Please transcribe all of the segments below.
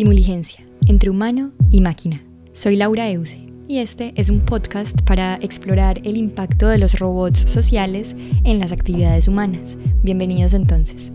Simuligencia, entre humano y máquina. Soy Laura Euse y este es un podcast para explorar el impacto de los robots sociales en las actividades humanas. Bienvenidos entonces.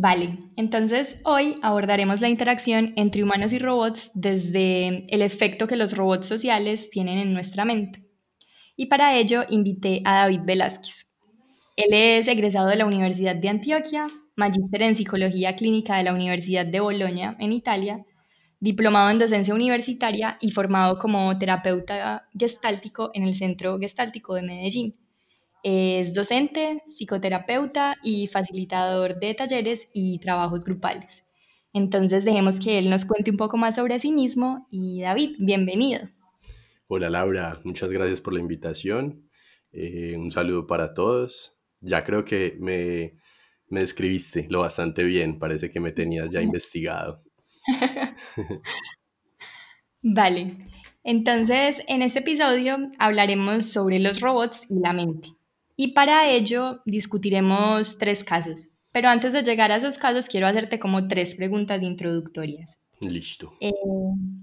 Vale, entonces hoy abordaremos la interacción entre humanos y robots desde el efecto que los robots sociales tienen en nuestra mente. Y para ello invité a David Velázquez. Él es egresado de la Universidad de Antioquia, magíster en Psicología Clínica de la Universidad de Bolonia, en Italia, diplomado en docencia universitaria y formado como terapeuta gestáltico en el Centro Gestáltico de Medellín. Es docente, psicoterapeuta y facilitador de talleres y trabajos grupales. Entonces dejemos que él nos cuente un poco más sobre sí mismo y David, bienvenido. Hola Laura, muchas gracias por la invitación. Eh, un saludo para todos. Ya creo que me, me describiste lo bastante bien, parece que me tenías ya investigado. vale, entonces en este episodio hablaremos sobre los robots y la mente. Y para ello discutiremos tres casos. Pero antes de llegar a esos casos, quiero hacerte como tres preguntas introductorias. Listo. Eh,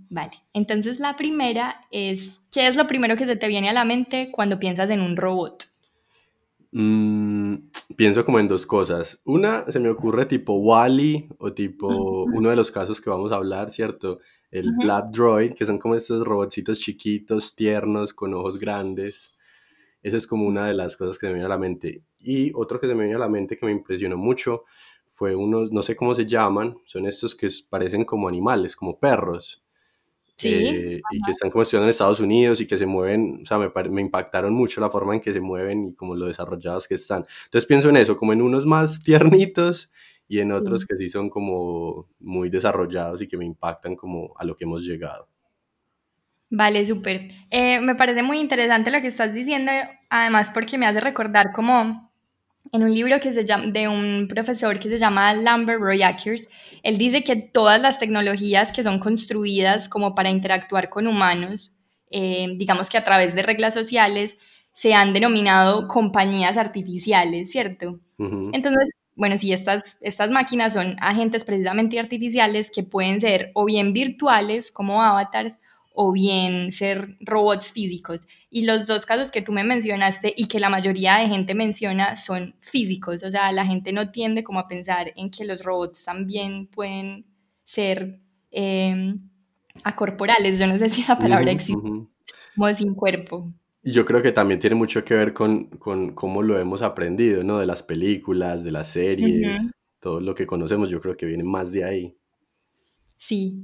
vale, entonces la primera es, ¿qué es lo primero que se te viene a la mente cuando piensas en un robot? Mm, pienso como en dos cosas. Una, se me ocurre tipo Wally o tipo uno de los casos que vamos a hablar, ¿cierto? El Black Droid, que son como estos robotcitos chiquitos, tiernos, con ojos grandes. Esa es como una de las cosas que me viene a la mente. Y otro que se me viene a la mente que me impresionó mucho fue unos, no sé cómo se llaman, son estos que parecen como animales, como perros. Sí. Eh, y que están como estudiando en Estados Unidos y que se mueven, o sea, me, me, impactaron mucho la forma en que se mueven y como lo desarrollados que están. Entonces pienso en eso, como en unos más tiernitos y en otros que sí son como muy desarrollados y que me impactan como a lo que hemos llegado. Vale, súper. Eh, me parece muy interesante lo que estás diciendo, además porque me hace recordar como en un libro que se llama, de un profesor que se llama Lambert Roy Akers, él dice que todas las tecnologías que son construidas como para interactuar con humanos, eh, digamos que a través de reglas sociales, se han denominado compañías artificiales, ¿cierto? Entonces, bueno, sí, estas, estas máquinas son agentes precisamente artificiales que pueden ser o bien virtuales como avatars o bien ser robots físicos. Y los dos casos que tú me mencionaste y que la mayoría de gente menciona son físicos, o sea, la gente no tiende como a pensar en que los robots también pueden ser eh, acorporales, yo no sé si la palabra existe, como sin cuerpo. Yo creo que también tiene mucho que ver con, con, cómo lo hemos aprendido, ¿no? De las películas, de las series, todo lo que conocemos, yo creo que viene más de ahí. Sí,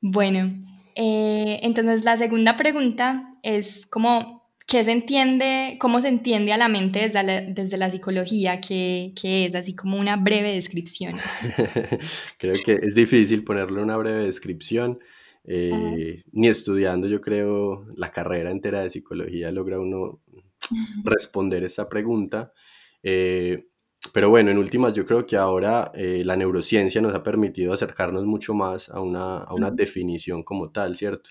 bueno, eh, entonces, la segunda pregunta es como, ¿qué se entiende, cómo se entiende a la mente desde la, desde la psicología? ¿Qué, ¿Qué, es? Así como una breve descripción. creo que es difícil ponerle una breve descripción. Eh, ni estudiando, yo creo, la carrera entera de psicología logra uno responder esa pregunta. Eh, pero bueno, en últimas yo creo que ahora eh, la neurociencia nos ha permitido acercarnos mucho más a una, a una definición como tal, ¿cierto?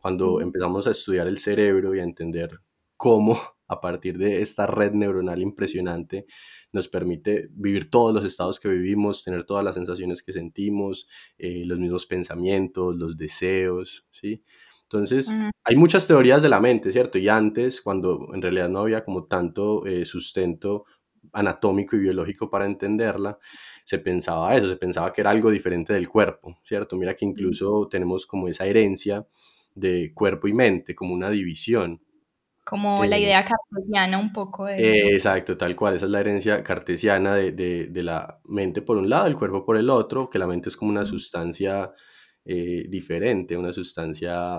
Cuando empezamos a estudiar el cerebro y a entender cómo a partir de esta red neuronal impresionante nos permite vivir todos los estados que vivimos, tener todas las sensaciones que sentimos, eh, los mismos pensamientos, los deseos, ¿sí? Entonces, hay muchas teorías de la mente, ¿cierto? Y antes, cuando en realidad no había como tanto eh, sustento anatómico y biológico para entenderla, se pensaba eso, se pensaba que era algo diferente del cuerpo, ¿cierto? Mira que incluso tenemos como esa herencia de cuerpo y mente, como una división. Como la idea cartesiana un poco. De... exacto, tal cual, esa es la herencia cartesiana de, de, la mente por un lado, el cuerpo por el otro, que la mente es como una sustancia eh, diferente, una sustancia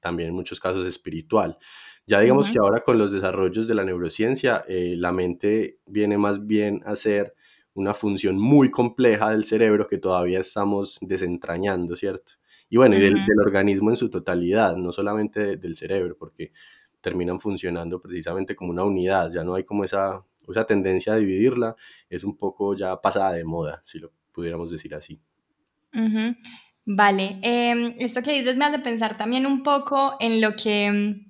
también en muchos casos espiritual. Ya digamos que ahora con los desarrollos de la neurociencia, eh, la mente viene más bien a ser una función muy compleja del cerebro que todavía estamos desentrañando, ¿cierto? Y bueno, y del, organismo en su totalidad, no solamente del cerebro, porque terminan funcionando precisamente como una unidad, ya no hay como esa, esa tendencia a dividirla, es un poco ya pasada de moda, si lo pudiéramos decir así. Vale, em, esto que dices me hace pensar también un poco en lo que,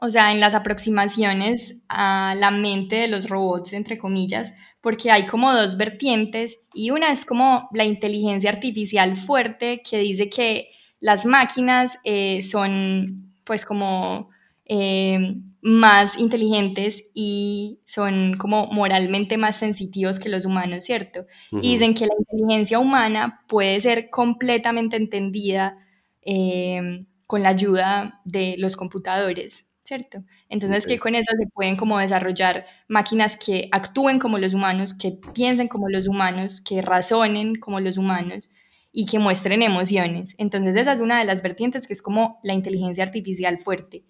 o sea, en las aproximaciones a la mente de los robots, entre comillas, porque hay como dos vertientes y una es como la inteligencia artificial fuerte que dice que las máquinas eh, son pues como eh, más inteligentes y son como moralmente más sensitivos que los humanos, ¿cierto? Y dicen que la inteligencia humana puede ser completamente entendida eh, con la ayuda de los computadores, ¿cierto? Entonces que ok, con eso se pueden como desarrollar máquinas que actúen como los humanos, que piensen como los humanos, que razonen como los humanos y que muestren emociones. Entonces esa es una de las vertientes que es como la inteligencia artificial fuerte.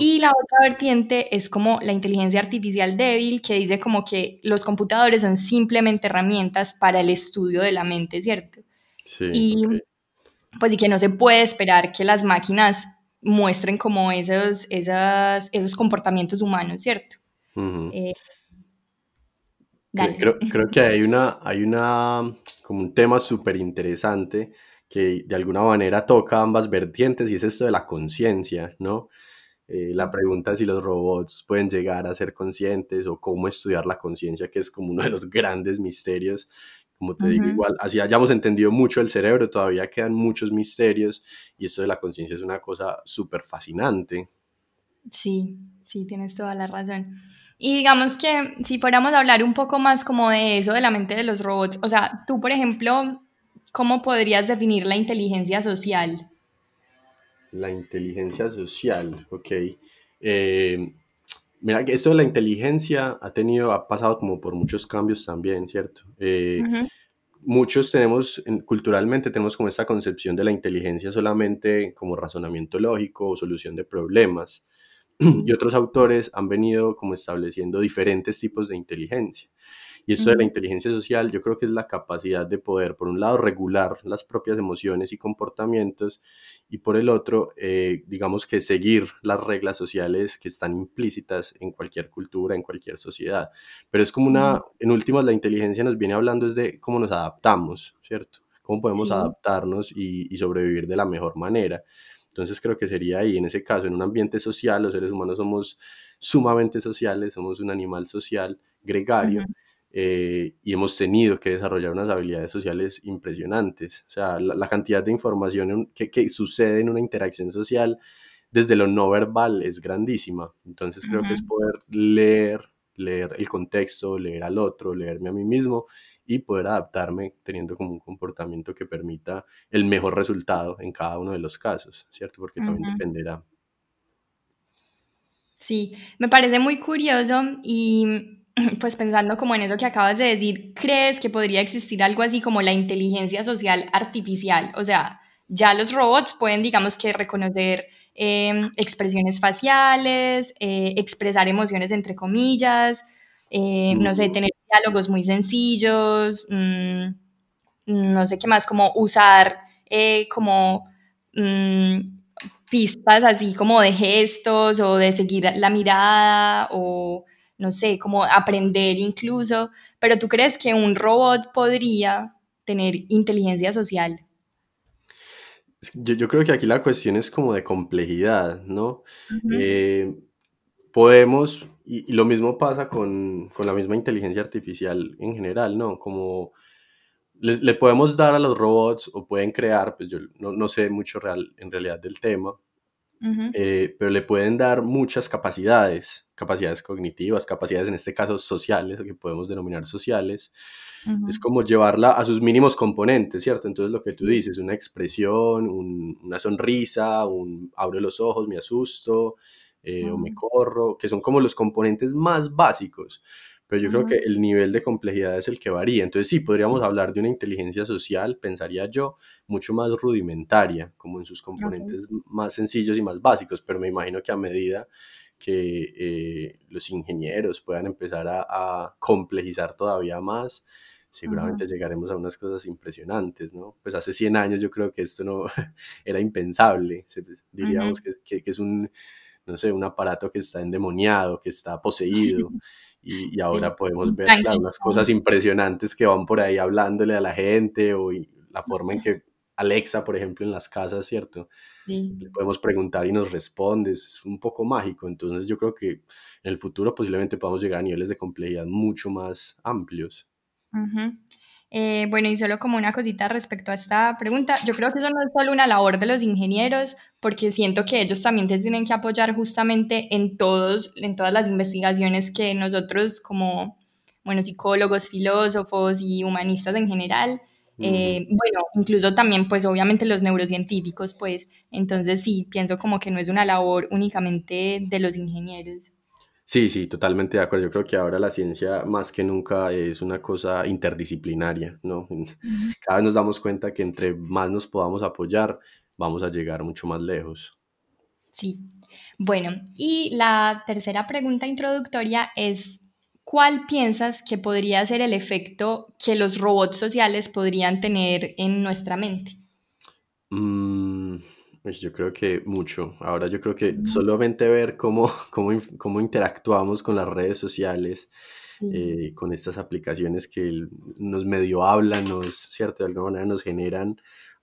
Y la otra vertiente es como la inteligencia artificial débil, que dice como que los computadores son simplemente herramientas para el estudio de la mente, ¿cierto? Sí, Y pues y que no se puede esperar que las máquinas muestren como esos, esas, esos comportamientos humanos, ¿cierto? Eh, dale. Creo, creo que hay una, hay una, como un tema súper interesante que de alguna manera toca ambas vertientes y es esto de la conciencia, ¿no? Eh, la pregunta es si los robots pueden llegar a ser conscientes o cómo estudiar la conciencia, que es como uno de los grandes misterios. Como te digo, igual, así hayamos entendido mucho el cerebro, todavía quedan muchos misterios y esto de la conciencia es una cosa súper fascinante. Sí, sí, tienes toda la razón. Y digamos que si fuéramos a hablar un poco más como de eso, de la mente de los robots, o sea, tú, por ejemplo, ¿cómo podrías definir la inteligencia social? La inteligencia social, ok. Eh, mira, que esto de la inteligencia ha tenido, ha pasado como por muchos cambios también, ¿cierto? Eh, muchos tenemos, en- culturalmente tenemos como esta concepción de la inteligencia solamente como razonamiento lógico o solución de problemas. Y otros autores han venido como estableciendo diferentes tipos de inteligencia. Y esto de la inteligencia social yo creo que es la capacidad de poder, por un lado, regular las propias emociones y comportamientos y por el otro, eh, digamos que seguir las reglas sociales que están implícitas en cualquier cultura, en cualquier sociedad. Pero es como una, en últimas, la inteligencia nos viene hablando es de cómo nos adaptamos, ¿cierto? Cómo podemos Sí. adaptarnos y, y sobrevivir de la mejor manera. Entonces creo que sería ahí, en ese caso, en un ambiente social, los seres humanos somos sumamente sociales, somos un animal social, gregario, eh, y hemos tenido que desarrollar unas habilidades sociales impresionantes. O sea, la, la cantidad de información que, que sucede en una interacción social desde lo no verbal es grandísima. Entonces creo que es poder leer, leer el contexto, leer al otro, leerme a mí mismo y poder adaptarme teniendo como un comportamiento que permita el mejor resultado en cada uno de los casos, ¿cierto? Porque también ujú. dependerá. Sí, me parece muy curioso y pues pensando como en eso que acabas de decir, ¿crees que podría existir algo así como la inteligencia social artificial? O sea, ya los robots pueden, digamos que, reconocer eh, expresiones faciales, eh, expresar emociones entre comillas, eh, no sé, Mm, tener diálogos muy sencillos, mm, no sé qué más, como usar eh, como mm, pistas así como de gestos o de seguir la mirada o no sé, como aprender incluso, pero ¿tú crees que un robot podría tener inteligencia social? Yo, yo creo que aquí la cuestión es como de complejidad, ¿no? Eh, podemos, y, y lo mismo pasa con, con la misma inteligencia artificial en general, ¿no? Como le, le podemos dar a los robots o pueden crear, pues yo no, no sé mucho real, en realidad del tema, ujú, eh, pero le pueden dar muchas capacidades, capacidades cognitivas, capacidades en este caso sociales, que podemos denominar sociales. Es ujú, como llevarla a sus mínimos componentes, ¿cierto? Entonces lo que tú dices, una expresión, un- una sonrisa, un abro los ojos, me asusto, eh, o me corro, que son como los componentes más básicos. Pero yo creo que el nivel de complejidad es el que varía. Entonces sí, podríamos hablar de una inteligencia social, pensaría yo, mucho más rudimentaria, como en sus componentes más sencillos y más básicos, pero me imagino que a medida que eh, los ingenieros puedan empezar a, a complejizar todavía más, seguramente llegaremos a unas cosas impresionantes, ¿no? Pues hace 100 años yo creo que esto no era impensable, diríamos que- que es un, no sé, un aparato que está endemoniado, que está poseído, y, ahora podemos ver, unas cosas impresionantes que van por ahí hablándole a la gente o la forma en que Alexa, por ejemplo, en las casas, ¿cierto? Sí. Le podemos preguntar y nos responde, es un poco mágico, entonces yo creo que en el futuro posiblemente podamos llegar a niveles de complejidad mucho más amplios. Eh, bueno, y solo como una cosita respecto a esta pregunta, yo creo que eso no es solo una labor de los ingenieros, porque siento que ellos también te tienen que apoyar justamente en todos, en todas las investigaciones que nosotros como, bueno, psicólogos, filósofos y humanistas en general, eh, bueno, incluso también pues obviamente los neurocientíficos, pues, entonces sí, pienso como que no es una labor únicamente de los ingenieros. Sí, sí, totalmente de acuerdo. Yo creo que ahora la ciencia más que nunca es una cosa interdisciplinaria, ¿no? Cada vez nos damos cuenta que entre más nos podamos apoyar, vamos a llegar mucho más lejos. Sí. Bueno, y la tercera pregunta introductoria es, ¿cuál piensas que podría ser el efecto que los robots sociales podrían tener en nuestra mente? Mm, pues yo creo que mucho. Ahora yo creo que solamente ver cómo, cómo, cómo interactuamos con las redes sociales, eh, con estas aplicaciones que nos medio hablan, nos, ¿cierto? De alguna manera nos generan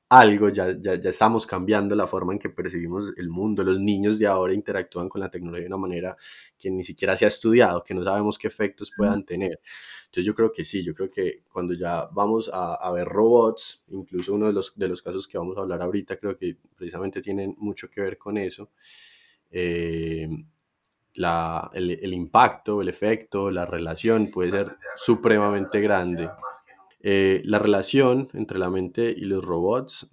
algo, ya, ya, ya estamos cambiando la forma en que percibimos el mundo. Los niños de ahora interactúan con la tecnología de una manera que ni siquiera se ha estudiado, que no sabemos qué efectos puedan tener. Entonces yo creo que sí, yo creo que cuando ya vamos a, a ver robots, incluso uno de los, de los casos que vamos a hablar ahorita, creo que precisamente tienen mucho que ver con eso. eh, la, el, el impacto, el efecto, la relación puede ser supremamente grande. Eh, la relación entre la mente y los robots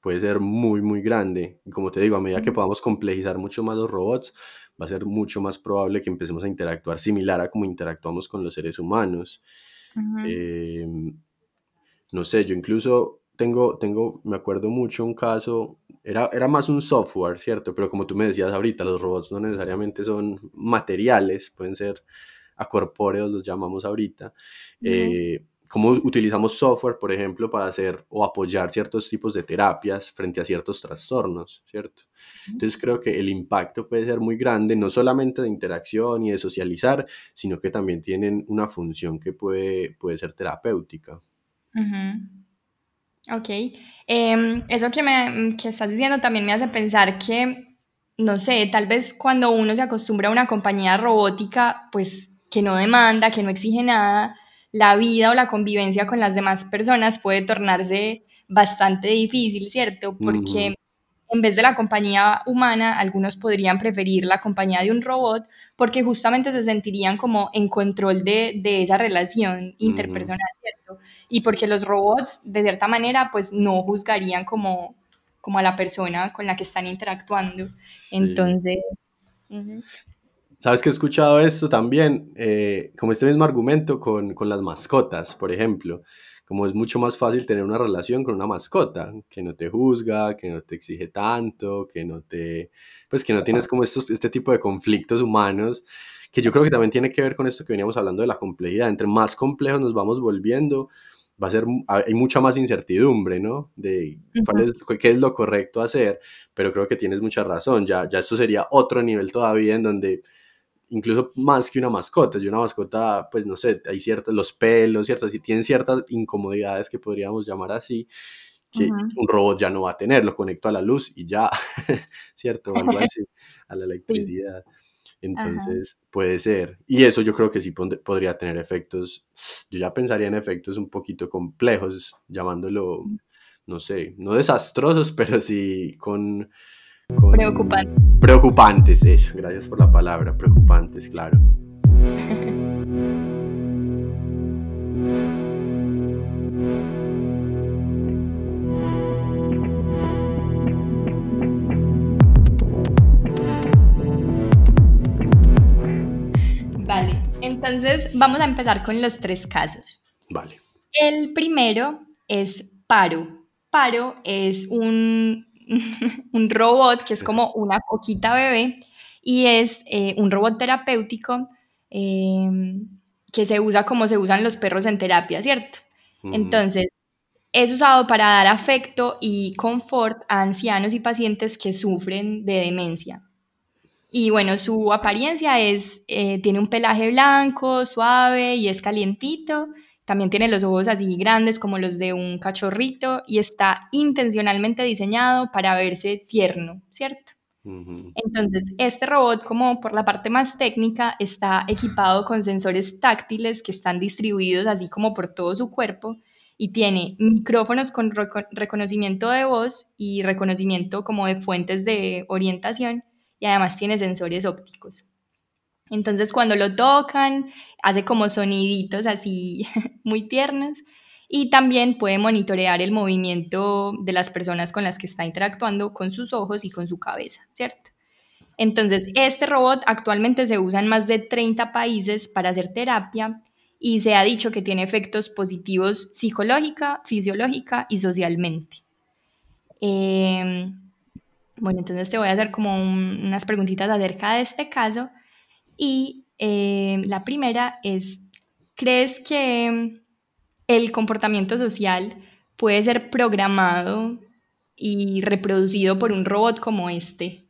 puede ser muy, muy grande. Y como te digo, a medida que podamos complejizar mucho más los robots, va a ser mucho más probable que empecemos a interactuar similar a como interactuamos con los seres humanos. Eh, no sé, yo incluso tengo, tengo, me acuerdo mucho un caso, era, era más un software, ¿cierto? Pero como tú me decías ahorita, los robots no necesariamente son materiales, pueden ser acorpóreos, los llamamos ahorita. Eh, cómo utilizamos software, por ejemplo, para hacer o apoyar ciertos tipos de terapias frente a ciertos trastornos, ¿cierto? Entonces creo que el impacto puede ser muy grande, no solamente de interacción y de socializar, sino que también tienen una función que puede, puede ser terapéutica. Ujú. Ok. Em, eso que, me, que estás diciendo también me hace pensar que, no sé, tal vez cuando uno se acostumbra a una compañía robótica, pues que no demanda, que no exige nada, la vida o la convivencia con las demás personas puede tornarse bastante difícil, ¿cierto? Porque en vez de la compañía humana, algunos podrían preferir la compañía de un robot porque justamente se sentirían como en control de, de esa relación interpersonal, ¿cierto? y porque los robots, de cierta manera, pues no juzgarían como, como a la persona con la que están interactuando. sí. Entonces, ¿Sabes que he escuchado esto también? Eh, como este mismo argumento con, con las mascotas, por ejemplo. Como es mucho más fácil tener una relación con una mascota, que no te juzga, que no te exige tanto, que no te... Pues que no tienes como estos, este tipo de conflictos humanos, que yo creo que también tiene que ver con esto que veníamos hablando de la complejidad. Entre más complejos nos vamos volviendo, va a ser, hay mucha más incertidumbre, ¿no? De cuál es, qué es lo correcto hacer, pero creo que tienes mucha razón. Ya, ya esto sería otro nivel todavía en donde incluso más que una mascota. Y una mascota, pues no sé, hay ciertos, los pelos, ¿cierto? Y tienen ciertas incomodidades que podríamos llamar así, que ujú. un robot ya no va a tener, lo conecto a la luz y ya, ¿cierto? Algo así, a la electricidad. ajá. Entonces, puede ser. Y eso yo creo que sí podría tener efectos, yo ya pensaría en efectos un poquito complejos, llamándolo, no sé, no desastrosos, pero sí con, con Preocupante. Preocupantes, eso, gracias por la palabra, preocupantes, claro. Vale, entonces vamos a empezar con los tres casos. Vale. El primero es Paro. Paro es un, un robot que es como una coquita bebé y es eh, un robot terapéutico eh, que se usa como se usan los perros en terapia, ¿cierto? Ujú, Entonces, es usado para dar afecto y confort a ancianos y pacientes que sufren de demencia. Y bueno, su apariencia es, eh, tiene un pelaje blanco, suave y es calientito. También tiene los ojos así grandes como los de un cachorrito y está intencionalmente diseñado para verse tierno, ¿cierto? Entonces, este robot, como por la parte más técnica, está equipado con sensores táctiles que están distribuidos así como por todo su cuerpo y tiene micrófonos con reconocimiento de voz y reconocimiento como de fuentes de orientación y además tiene sensores ópticos. Entonces cuando lo tocan, hace como soniditos así muy tiernos y también puede monitorear el movimiento de las personas con las que está interactuando con sus ojos y con su cabeza, ¿cierto? Entonces, este robot actualmente se usa en más de 30 países para hacer terapia y se ha dicho que tiene efectos positivos psicológica, fisiológica y socialmente. Eh, bueno, entonces te voy a hacer como unas preguntitas acerca de este caso. Y eh, la primera es, ¿crees que el comportamiento social puede ser programado y reproducido por un robot como este?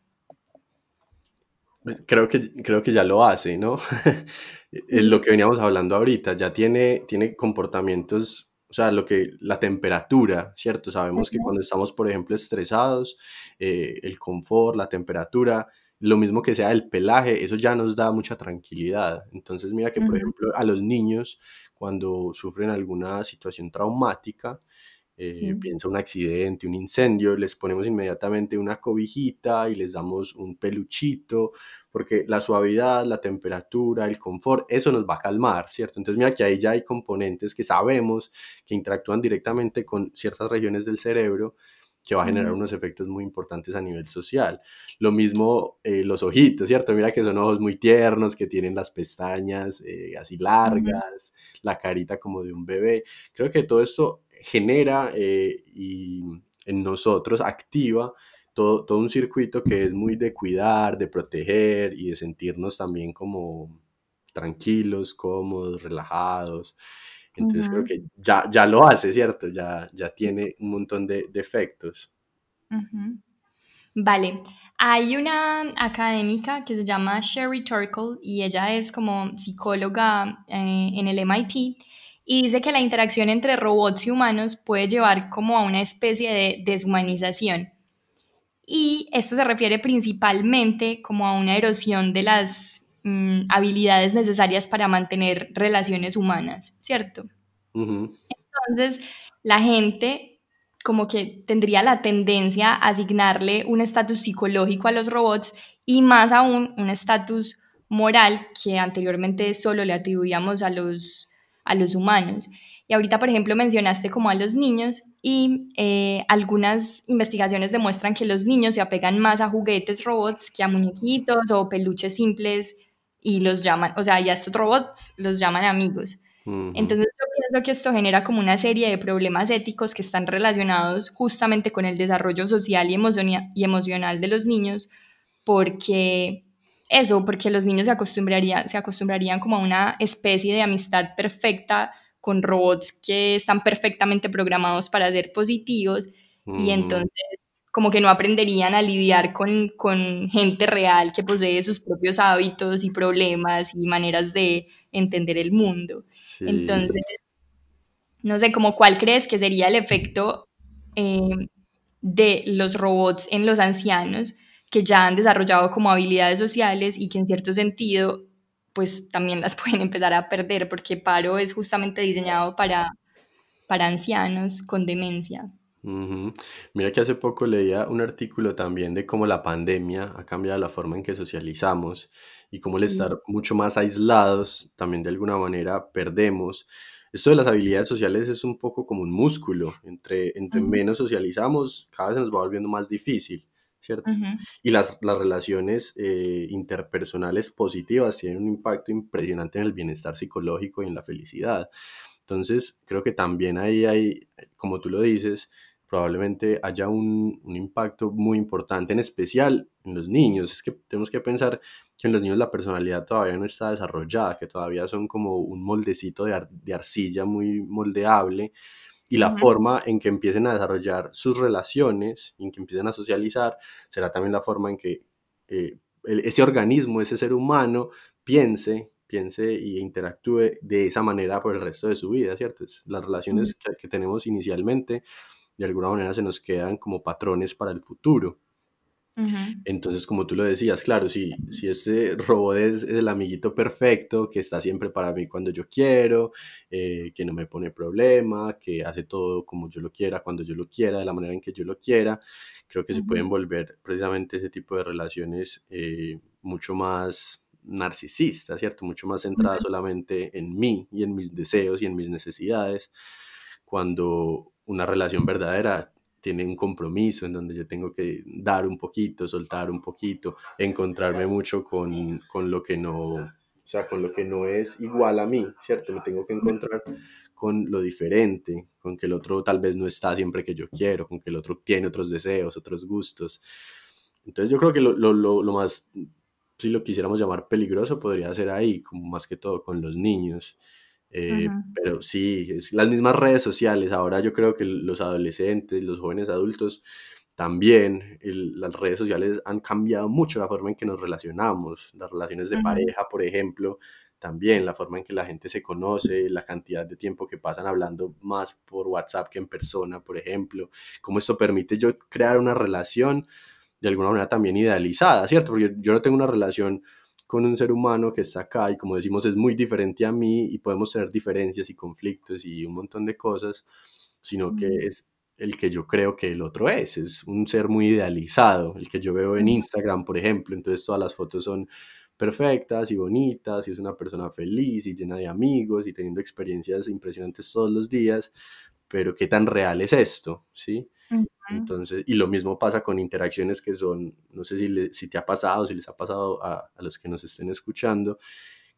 Pues, creo que, creo que ya lo hace, ¿no? es lo que veníamos hablando ahorita, ya tiene, tiene comportamientos o sea, lo que, la temperatura, ¿cierto? Sabemos que cuando estamos, por ejemplo, estresados, eh, el confort, la temperatura, lo mismo que sea el pelaje, eso ya nos da mucha tranquilidad. Entonces, mira que, por ejemplo, a los niños, cuando sufren alguna situación traumática, eh, piensa un accidente, un incendio, les ponemos inmediatamente una cobijita y les damos un peluchito, porque la suavidad, la temperatura, el confort, eso nos va a calmar, ¿cierto? Entonces mira que ahí ya hay componentes que sabemos que interactúan directamente con ciertas regiones del cerebro que va a generar unos efectos muy importantes a nivel social. Lo mismo eh, los ojitos, ¿cierto? Mira que son ojos muy tiernos, que tienen las pestañas eh, así largas, la carita como de un bebé. Creo que todo esto genera eh, y en nosotros activa todo, todo un circuito que es muy de cuidar, de proteger y de sentirnos también como tranquilos, cómodos, relajados. Entonces creo que ya, ya lo hace, ¿cierto? Ya, ya tiene un montón de, efectos. Vale, hay una académica que se llama Sherry Turkle y ella es como psicóloga eh, en el MIT y dice que la interacción entre robots y humanos puede llevar como a una especie de deshumanización. Y esto se refiere principalmente como a una erosión de las mm, habilidades necesarias para mantener relaciones humanas, ¿cierto? Entonces, la gente como que tendría la tendencia a asignarle un estatus psicológico a los robots y más aún un estatus moral que anteriormente solo le atribuíamos a los, a los humanos. Y ahorita, por ejemplo, mencionaste como a los niños y eh, algunas investigaciones demuestran que los niños se apegan más a juguetes robots que a muñequitos o peluches simples y los llaman, o sea, ya estos robots los llaman amigos. Entonces yo pienso que esto genera como una serie de problemas éticos que están relacionados justamente con el desarrollo social y, y emocional de los niños, porque eso, porque los niños se acostumbrarían, se acostumbrarían como a una especie de amistad perfecta con robots que están perfectamente programados para ser positivos y entonces como que no aprenderían a lidiar con, con, gente real que posee sus propios hábitos y problemas y maneras de entender el mundo. Entonces, no sé, como cuál crees que sería el efecto eh, de los robots en los ancianos que ya han desarrollado como habilidades sociales y que en cierto sentido pues también las pueden empezar a perder porque Paro es justamente diseñado para, para ancianos con demencia. Mira que hace poco leía un artículo también de cómo la pandemia ha cambiado la forma en que socializamos y cómo el estar mucho más aislados también de alguna manera perdemos. Esto de las habilidades sociales es un poco como un músculo, entre, entre menos socializamos, cada vez nos va volviendo más difícil. ¿cierto? Y las, las relaciones eh, interpersonales positivas tienen un impacto impresionante en el bienestar psicológico y en la felicidad. Entonces, creo que también ahí hay, como tú lo dices, probablemente haya un, un, impacto muy importante, en especial en los niños. Es que tenemos que pensar que en los niños la personalidad todavía no está desarrollada, que todavía son como un moldecito de, de arcilla muy moldeable y la forma en que empiecen a desarrollar sus relaciones, en que empiecen a socializar, será también la forma en que eh, ese organismo, ese ser humano, piense, piense y interactúe de esa manera por el resto de su vida, ¿cierto? las relaciones que, que tenemos inicialmente, de alguna manera se nos quedan como patrones para el futuro. Entonces, como tú lo decías, claro, si, si este robot es, el amiguito perfecto, que está siempre para mí cuando yo quiero, eh, que no me pone problema, que hace todo como yo lo quiera, cuando yo lo quiera, de la manera en que yo lo quiera, creo que se pueden volver precisamente ese tipo de relaciones eh, mucho más narcisistas, ¿cierto? Mucho más centradas solamente en mí y en mis deseos y en mis necesidades, cuando una relación verdadera tiene un compromiso en donde yo tengo que dar un poquito, soltar un poquito, encontrarme mucho con, con, lo que no, o sea, con lo que no es igual a mí, ¿cierto? Me tengo que encontrar con lo diferente, con que el otro tal vez no está siempre que yo quiero, con que el otro tiene otros deseos, otros gustos. Entonces yo creo que lo, lo, lo más, si lo quisiéramos llamar peligroso, podría ser ahí, como más que todo con los niños. Eh, pero sí, es, las mismas redes sociales, ahora yo creo que los adolescentes, los jóvenes adultos, también las redes sociales han cambiado mucho la forma en que nos relacionamos, las relaciones de pareja, por ejemplo, también la forma en que la gente se conoce, la cantidad de tiempo que pasan hablando más por WhatsApp que en persona, por ejemplo, cómo esto permite yo crear una relación de alguna manera también idealizada, ¿cierto? Porque yo no tengo una relación con un ser humano que está acá y como decimos es muy diferente a mí y podemos tener diferencias y conflictos y un montón de cosas, sino que es el que yo creo que el otro es, es un ser muy idealizado, el que yo veo en Instagram, por ejemplo, entonces todas las fotos son perfectas y bonitas y es una persona feliz y llena de amigos y teniendo experiencias impresionantes todos los días, pero qué tan real es esto, ¿sí? Entonces, y lo mismo pasa con interacciones que son, no sé si, si te ha pasado, si les ha pasado a, a, los que nos estén escuchando,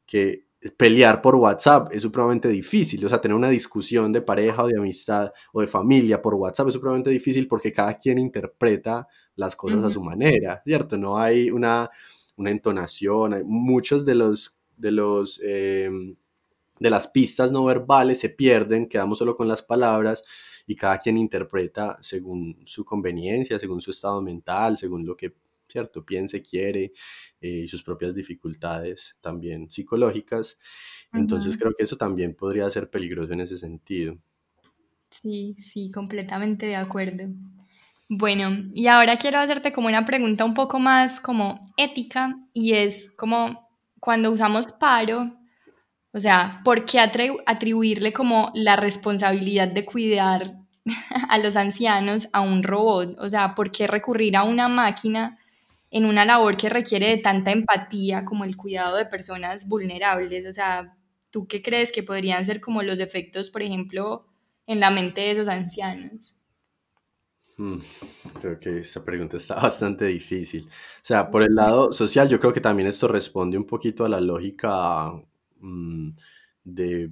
que pelear por WhatsApp es supremamente difícil, o sea, tener una discusión de pareja o de amistad o de familia por WhatsApp es supremamente difícil porque cada quien interpreta las cosas a su manera, ¿cierto? No hay una, una entonación, hay muchos de los, de los em, de las pistas no verbales se pierden, quedamos solo con las palabras y cada quien interpreta según su conveniencia, según su estado mental, según lo que, ¿cierto?, piense, quiere eh, y sus propias dificultades también psicológicas. Entonces creo que eso también podría ser peligroso en ese sentido. Sí, sí, completamente de acuerdo. Bueno, y ahora quiero hacerte como una pregunta un poco más como ética y es como cuando usamos paro, o sea, ¿por qué atribuirle como la responsabilidad de cuidar a los ancianos a un robot? O sea, ¿por qué recurrir a una máquina en una labor que requiere de tanta empatía como el cuidado de personas vulnerables? O sea, ¿tú qué crees que podrían ser como los efectos, por ejemplo, en la mente de esos ancianos? Hmm, creo que esta pregunta está bastante difícil. O sea, por el lado social, yo creo que también esto responde un poquito a la lógica de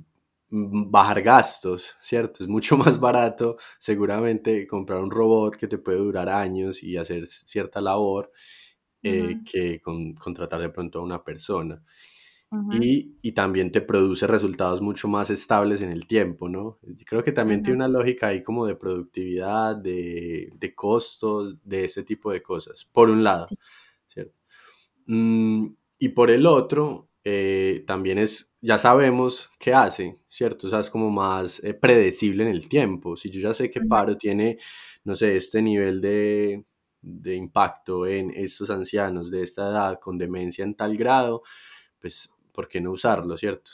mm, bajar gastos, ¿cierto? Es mucho más barato seguramente comprar un robot que te puede durar años y hacer cierta labor eh, que con, contratar de pronto a una persona. y, y, también te produce resultados mucho más estables en el tiempo, ¿no? Creo que también tiene una lógica ahí como de productividad, de, de, costos, de ese tipo de cosas, por un lado, ¿cierto? Mm, y por el otro, eh, también es, ya sabemos qué hace, ¿cierto? O sea, es como más eh, predecible en el tiempo. Si yo ya sé que paro tiene, no sé, este nivel de, de impacto en estos ancianos de esta edad con demencia en tal grado, pues, ¿por qué no usarlo, cierto?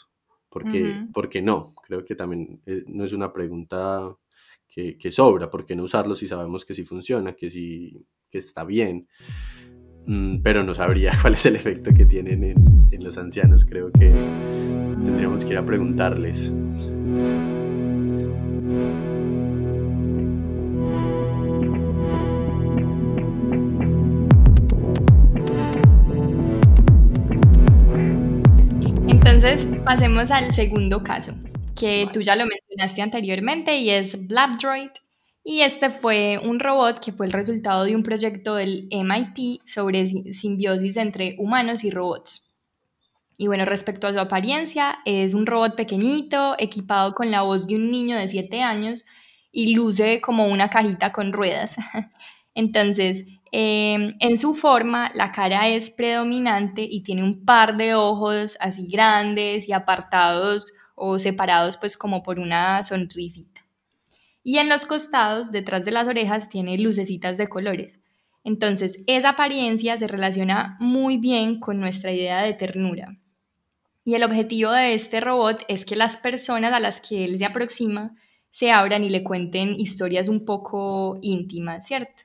Porque, ¿Por qué no? Creo que también eh, no es una pregunta que, que, sobra, ¿por qué no usarlo si sabemos que sí funciona, que sí que está bien? Mm, pero no sabría cuál es el efecto que tienen en, los ancianos. Creo que tendríamos que ir a preguntarles. Entonces, pasemos al segundo caso, que tú ya lo mencionaste anteriormente y es Blabdroid y este fue un robot que fue el resultado de un proyecto del MIT sobre simbiosis entre humanos y robots. Y bueno, respecto a su apariencia, es un robot pequeñito, equipado con la voz de un niño de 7 años y luce como una cajita con ruedas. Entonces, Em, en su forma, la cara es predominante y tiene un par de ojos así grandes y apartados o separados pues como por una sonrisita. Y en los costados, detrás de las orejas, tiene lucecitas de colores. Entonces, esa apariencia se relaciona muy bien con nuestra idea de ternura. Y el objetivo de este robot es que las personas a las que él se aproxima se abran y le cuenten historias un poco íntimas, ¿cierto?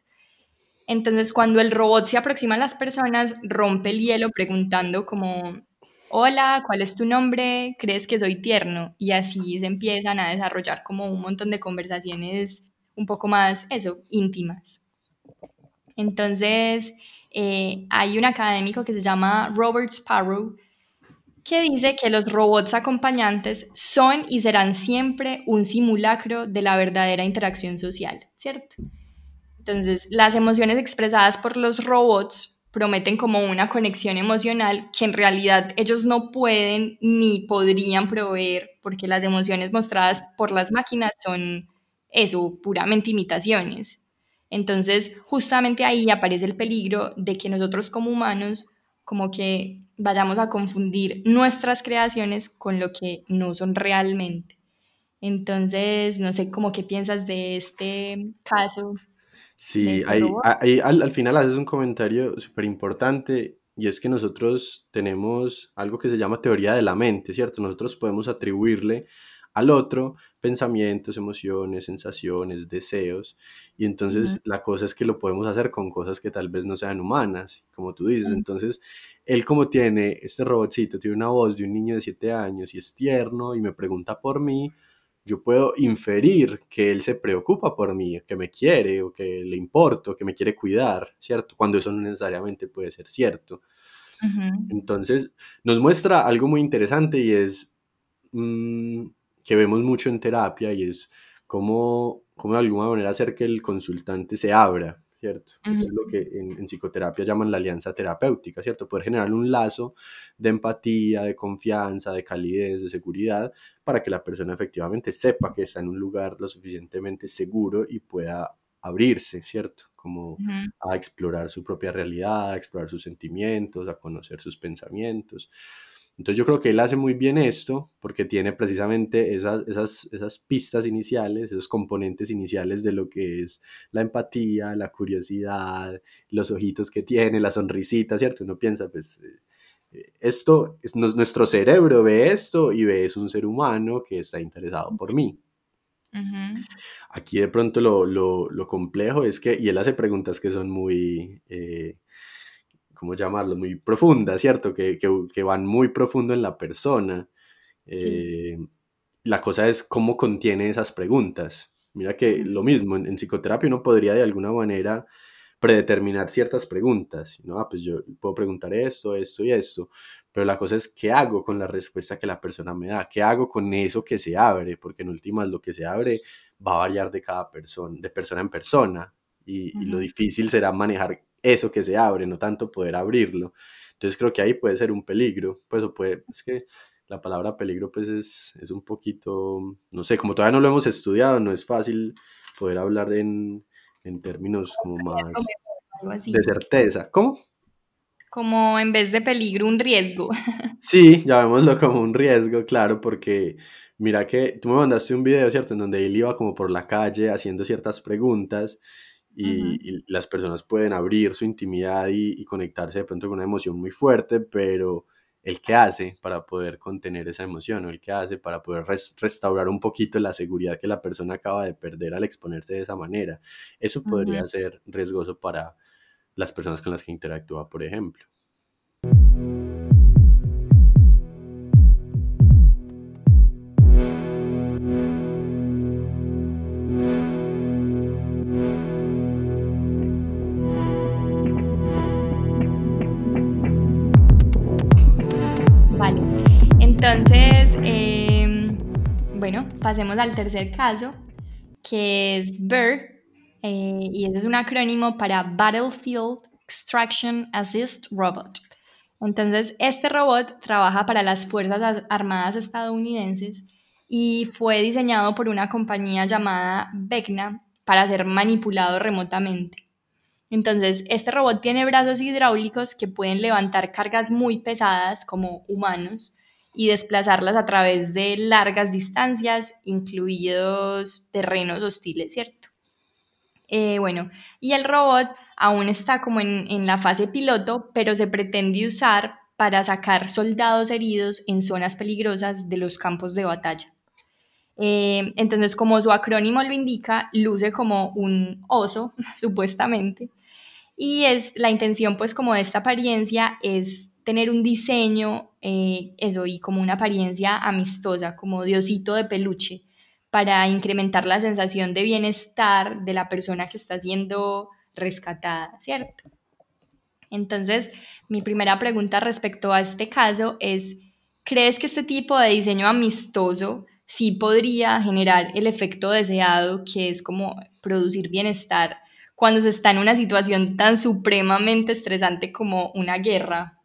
Entonces, cuando el robot se aproxima a las personas, rompe el hielo preguntando como, hola, ¿cuál es tu nombre? ¿Crees que soy tierno? Y así se empiezan a desarrollar como un montón de conversaciones un poco más, eso, íntimas. Entonces, eh, hay un académico que se llama Robert Sparrow que dice que los robots acompañantes son y serán siempre un simulacro de la verdadera interacción social, ¿cierto? Entonces, las emociones expresadas por los robots prometen como una conexión emocional que en realidad ellos no pueden ni podrían proveer, porque las emociones mostradas por las máquinas son eso, puramente imitaciones. Entonces, justamente ahí aparece el peligro de que nosotros como humanos como que vayamos a confundir nuestras creaciones con lo que no son realmente. Entonces, no sé cómo qué piensas de este caso. Sí, este ahí, al, al, final haces un comentario súper importante y es que nosotros tenemos algo que se llama teoría de la mente, ¿cierto? Nosotros podemos atribuirle al otro pensamientos, emociones, sensaciones, deseos. Y entonces la cosa es que lo podemos hacer con cosas que tal vez no sean humanas, como tú dices. Entonces, él como tiene, este robotcito tiene una voz de un niño de 7 años y es tierno y me pregunta por mí, yo puedo inferir que él se preocupa por mí, que me quiere o que le importo, que me quiere cuidar, ¿cierto? Cuando eso no necesariamente puede ser cierto. Entonces, nos muestra algo muy interesante y es... Mm, que vemos mucho en terapia y es cómo, cómo de alguna manera hacer que el consultante se abra, ¿cierto? Eso es lo que en, psicoterapia llaman la alianza terapéutica, ¿cierto? Poder generar un lazo de empatía, de confianza, de calidez, de seguridad, para que la persona efectivamente sepa que está en un lugar lo suficientemente seguro y pueda abrirse, ¿cierto? Como a explorar su propia realidad, a explorar sus sentimientos, a conocer sus pensamientos. Entonces yo creo que él hace muy bien esto porque tiene precisamente esas, esas, esas pistas iniciales, esos componentes iniciales de lo que es la empatía, la curiosidad, los ojitos que tiene, la sonrisita, ¿cierto? Uno piensa, pues, eh, esto, es, nuestro cerebro ve esto y ve es un ser humano que está interesado por mí. Aquí de pronto lo, lo, lo, complejo es que, y él hace preguntas que son muy... Eh, ¿cómo llamarlo? Muy profunda, ¿cierto? Que, que, van muy profundo en la persona. Eh, la cosa es cómo contiene esas preguntas. Mira que lo mismo, en, psicoterapia uno podría de alguna manera predeterminar ciertas preguntas, ¿no? Ah, pues yo puedo preguntar esto, esto y esto, pero la cosa es qué hago con la respuesta que la persona me da, qué hago con eso que se abre, porque en últimas lo que se abre va a variar de cada persona, de persona en persona, y, y lo difícil será manejar eso que se abre, no tanto poder abrirlo. Entonces creo que ahí puede ser un peligro, pues puede, es que la palabra peligro pues es, es un poquito, no sé, como todavía no lo hemos estudiado, no es fácil poder hablar en, en términos como más de certeza. ¿Cómo? Como en vez de peligro, un riesgo. Sí, llamémoslo como un riesgo, claro, porque mira que tú me mandaste un video, ¿cierto? En donde él iba como por la calle haciendo ciertas preguntas y, las personas pueden abrir su intimidad y, conectarse de pronto con una emoción muy fuerte, pero el que hace para poder contener esa emoción o el que hace para poder restaurar un poquito la seguridad que la persona acaba de perder al exponerse de esa manera. Eso podría ser riesgoso para las personas con las que interactúa, por ejemplo. Entonces, em, bueno, pasemos al tercer caso, que es BER, eh, y ese es un acrónimo para Battlefield Extraction Assist Robot. Entonces, este robot trabaja para las Fuerzas Armadas estadounidenses y fue diseñado por una compañía llamada Vecna para ser manipulado remotamente. Entonces, este robot tiene brazos hidráulicos que pueden levantar cargas muy pesadas como humanos y desplazarlas a través de largas distancias, incluidos terrenos hostiles, ¿cierto? Eh, bueno, y el robot aún está como en, en la fase piloto, pero se pretende usar para sacar soldados heridos en zonas peligrosas de los campos de batalla. Eh, entonces, como su acrónimo lo indica, luce como un oso, supuestamente, y es la intención, pues, como de esta apariencia es tener un diseño, eh, eso, y como una apariencia amistosa, como diosito de peluche, para incrementar la sensación de bienestar de la persona que está siendo rescatada, ¿cierto? Entonces, mi primera pregunta respecto a este caso es, ¿crees que este tipo de diseño amistoso sí podría generar el efecto deseado, que es como producir bienestar cuando se está en una situación tan supremamente estresante como una guerra?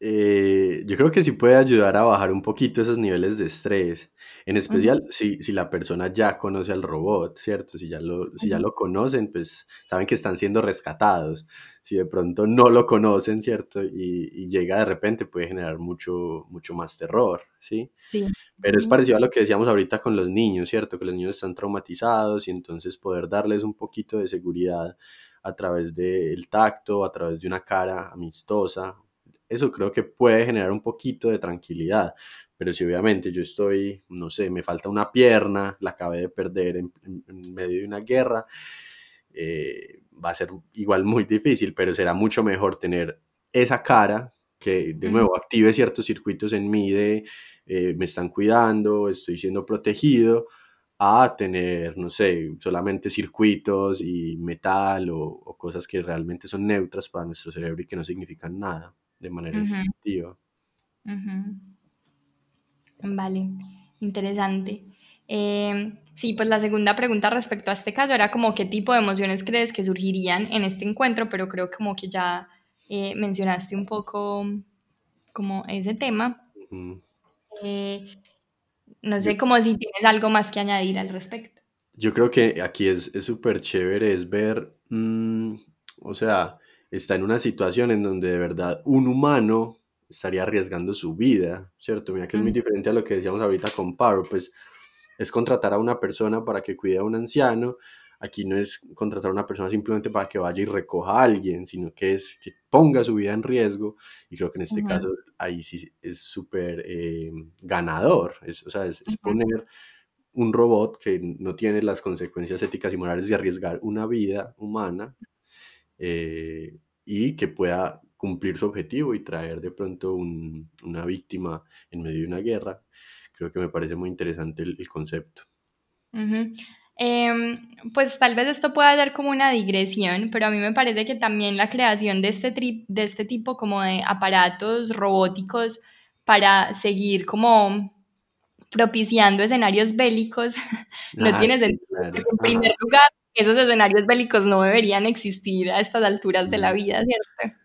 Eh, yo creo que sí puede ayudar a bajar un poquito esos niveles de estrés, en especial si, si la persona ya conoce al robot, ¿cierto? Si ya, lo, si ya lo conocen, pues saben que están siendo rescatados. Si de pronto no lo conocen, ¿cierto? Y, y llega de repente, puede generar mucho, mucho más terror, ¿sí? Sí. Pero es parecido a lo que decíamos ahorita con los niños, ¿cierto? Que los niños están traumatizados y entonces poder darles un poquito de seguridad a través del tacto, a través de una cara amistosa, eso creo que puede generar un poquito de tranquilidad. Pero si obviamente yo estoy, no sé, me falta una pierna, la acabé de perder en, en medio de una guerra, eh, va a ser igual muy difícil, pero será mucho mejor tener esa cara que de nuevo active ciertos circuitos en mí de eh, me están cuidando, estoy siendo protegido, a tener, no sé, solamente circuitos y metal o, o cosas que realmente son neutras para nuestro cerebro y que no significan nada de manera Ujú, instintiva. Vale, interesante. Eh, sí, pues la segunda pregunta respecto a este caso era como qué tipo de emociones crees que surgirían en este encuentro, pero creo como que ya eh, mencionaste un poco como ese tema. Eh, no sé como si tienes algo más que añadir al respecto. yo creo que aquí es es súper chévere, es ver, mm, o sea, está en una situación en donde de verdad un humano estaría arriesgando su vida, ¿cierto? Mira que es muy diferente a lo que decíamos ahorita con Paro, pues es contratar a una persona para que cuide a un anciano. Aquí no es contratar a una persona simplemente para que vaya y recoja a alguien, sino que es que ponga su vida en riesgo. Y creo que en este caso ahí sí es súper eh, ganador. Es, o sea, es, poner un robot que no tiene las consecuencias éticas y morales de arriesgar una vida humana eh, y que pueda cumplir su objetivo y traer de pronto un- una víctima en medio de una guerra. Creo que me parece muy interesante el, el concepto. ujú. Em, pues tal vez esto pueda ser como una digresión, pero a mí me parece que también la creación de este, de este tipo como de aparatos robóticos para seguir como propiciando escenarios bélicos no Ah, tiene sentido, claro. en Ajá. primer lugar, esos escenarios bélicos no deberían existir a estas alturas de la Mm. vida, ¿cierto?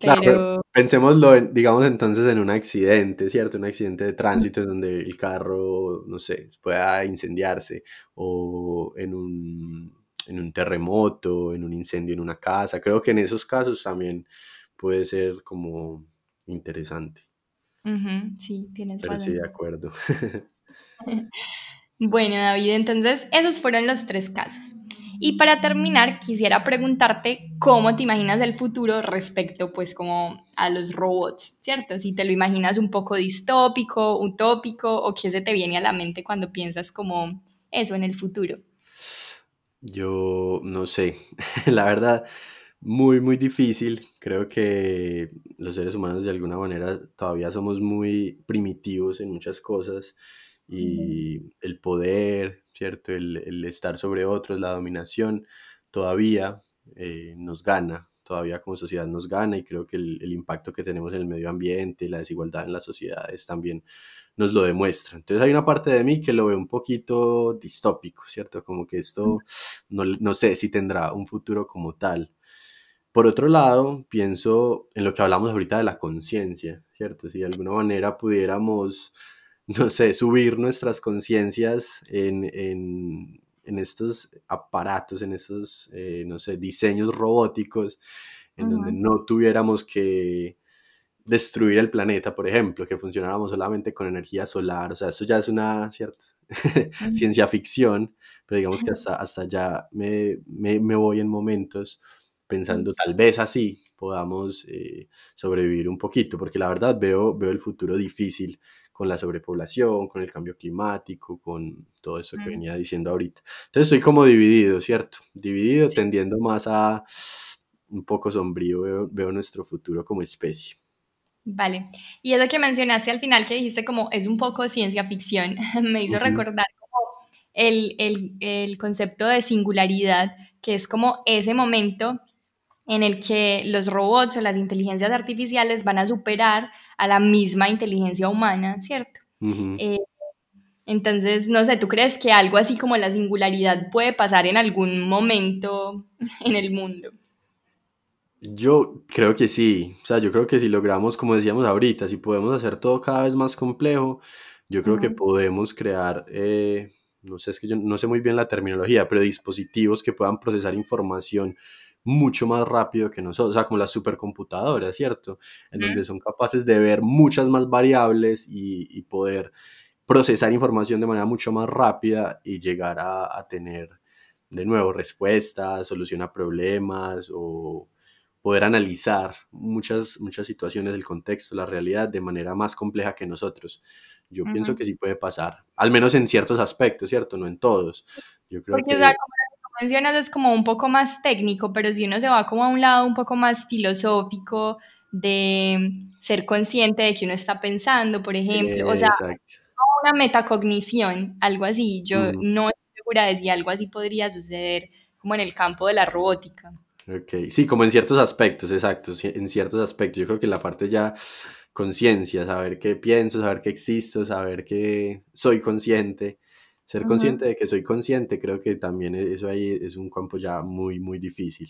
Claro, pero Pero, pensémoslo, en, digamos entonces en un accidente, ¿cierto? Un accidente de tránsito en donde el carro, no sé, pueda incendiarse o en un, en un terremoto, en un incendio en una casa. Creo que en esos casos también puede ser como interesante, ujú, sí, tienes pero sí, de razón. acuerdo. Bueno, David, entonces esos fueron los tres casos. Y para terminar, quisiera preguntarte cómo te imaginas el futuro respecto, pues, como a los robots, ¿cierto? Si te lo imaginas un poco distópico, utópico, o qué se te viene a la mente cuando piensas como eso en el futuro. Yo no sé, la verdad, muy, muy difícil. Creo que los seres humanos de alguna manera todavía somos muy primitivos en muchas cosas y el poder, ¿cierto? El, el estar sobre otros, la dominación, todavía eh, nos gana, todavía como sociedad nos gana y creo que el, el impacto que tenemos en el medio ambiente, la desigualdad en las sociedades también nos lo demuestra. Entonces hay una parte de mí que lo ve un poquito distópico, ¿cierto? Como que esto no, no sé si tendrá un futuro como tal. Por otro lado, pienso en lo que hablamos ahorita de la conciencia, ¿cierto? Si de alguna manera pudiéramos, no sé, subir nuestras conciencias en, en, en estos aparatos, en estos, eh, no sé, diseños robóticos, en donde no tuviéramos que destruir el planeta, por ejemplo, que funcionáramos solamente con energía solar, o sea, eso ya es una cierta ciencia ficción, pero digamos que hasta, hasta ya me, me, me voy en momentos pensando tal vez así podamos eh, sobrevivir un poquito, porque la verdad veo, veo el futuro difícil con la sobrepoblación, con el cambio climático, con todo eso que venía diciendo ahorita. Entonces estoy como dividido, ¿cierto? Dividido, tendiendo más a un poco sombrío, veo, nuestro futuro como especie. Vale, y eso que mencionaste al final que dijiste como es un poco ciencia ficción, me hizo recordar como el, el, el concepto de singularidad, que es como ese momento en el que los robots o las inteligencias artificiales van a superar a la misma inteligencia humana, ¿cierto? Eh, entonces, no sé, ¿tú crees que algo así como la singularidad puede pasar en algún momento en el mundo? Yo creo que sí, o sea, yo creo que si logramos, como decíamos ahorita, si podemos hacer todo cada vez más complejo, yo creo que podemos crear, eh, no sé, es que yo no sé muy bien la terminología, pero dispositivos que puedan procesar información mucho más rápido que nosotros, o sea, como las supercomputadoras, ¿cierto? En donde son capaces de ver muchas más variables y, poder procesar información de manera mucho más rápida y llegar a, tener, de nuevo, respuestas, solución a problemas o poder analizar muchas, muchas situaciones del contexto, la realidad, de manera más compleja que nosotros. Yo pienso que sí puede pasar, al menos en ciertos aspectos, ¿cierto? No en todos. Yo creo que mencionas es como un poco más técnico, pero si uno se va como a un lado un poco más filosófico de ser consciente de que uno está pensando, por ejemplo, o sea, una metacognición, algo así. Yo no estoy segura de si algo así podría suceder como en el campo de la robótica. Ok, sí, como en ciertos aspectos, exacto, en ciertos aspectos. Yo creo que la parte ya conciencia, saber qué pienso, saber que existo, saber que soy consciente, ser consciente de que soy consciente, creo que también e, eso ahí es un campo ya muy, muy difícil.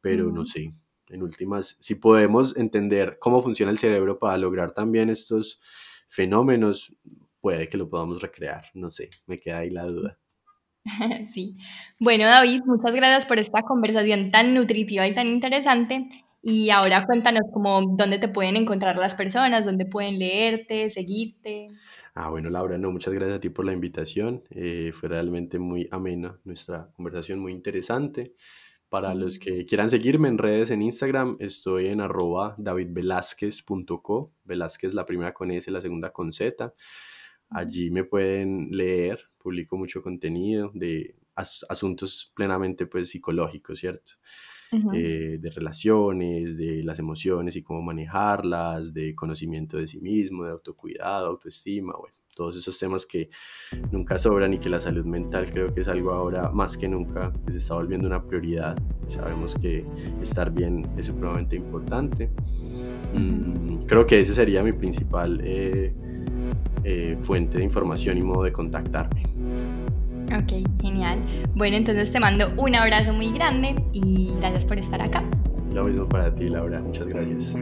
Pero no sé, en últimas, si podemos entender cómo funciona el cerebro para lograr también estos fenómenos, puede que lo podamos recrear. No sé, me queda ahí la duda. Sí. Bueno, David, muchas gracias por esta conversación tan nutritiva y tan interesante. Y ahora cuéntanos cómo, dónde te pueden encontrar las personas, dónde pueden leerte, seguirte. Ah, bueno, Laura, no, muchas gracias a ti por la invitación. Eh, fue realmente muy amena nuestra conversación, muy interesante. Para los que quieran seguirme en redes en Instagram, estoy en arroba davidvelázquez.co. Velázquez la primera con S, la segunda con Z. Allí me pueden leer, publico mucho contenido de asuntos plenamente pues, psicológicos, ¿cierto? Eh, de relaciones, de las emociones y cómo manejarlas, de conocimiento de sí mismo, de autocuidado, autoestima, bueno, todos esos temas que nunca sobran y que la salud mental creo que es algo ahora más que nunca que se está volviendo una prioridad. Sabemos que estar bien es supremamente importante. Mm, creo que ese sería mi principal eh, eh, fuente de información y modo de contactarme. Ok, genial. Bueno, entonces te mando un abrazo muy grande y gracias por estar acá. Lo mismo para ti, Laura. Muchas gracias.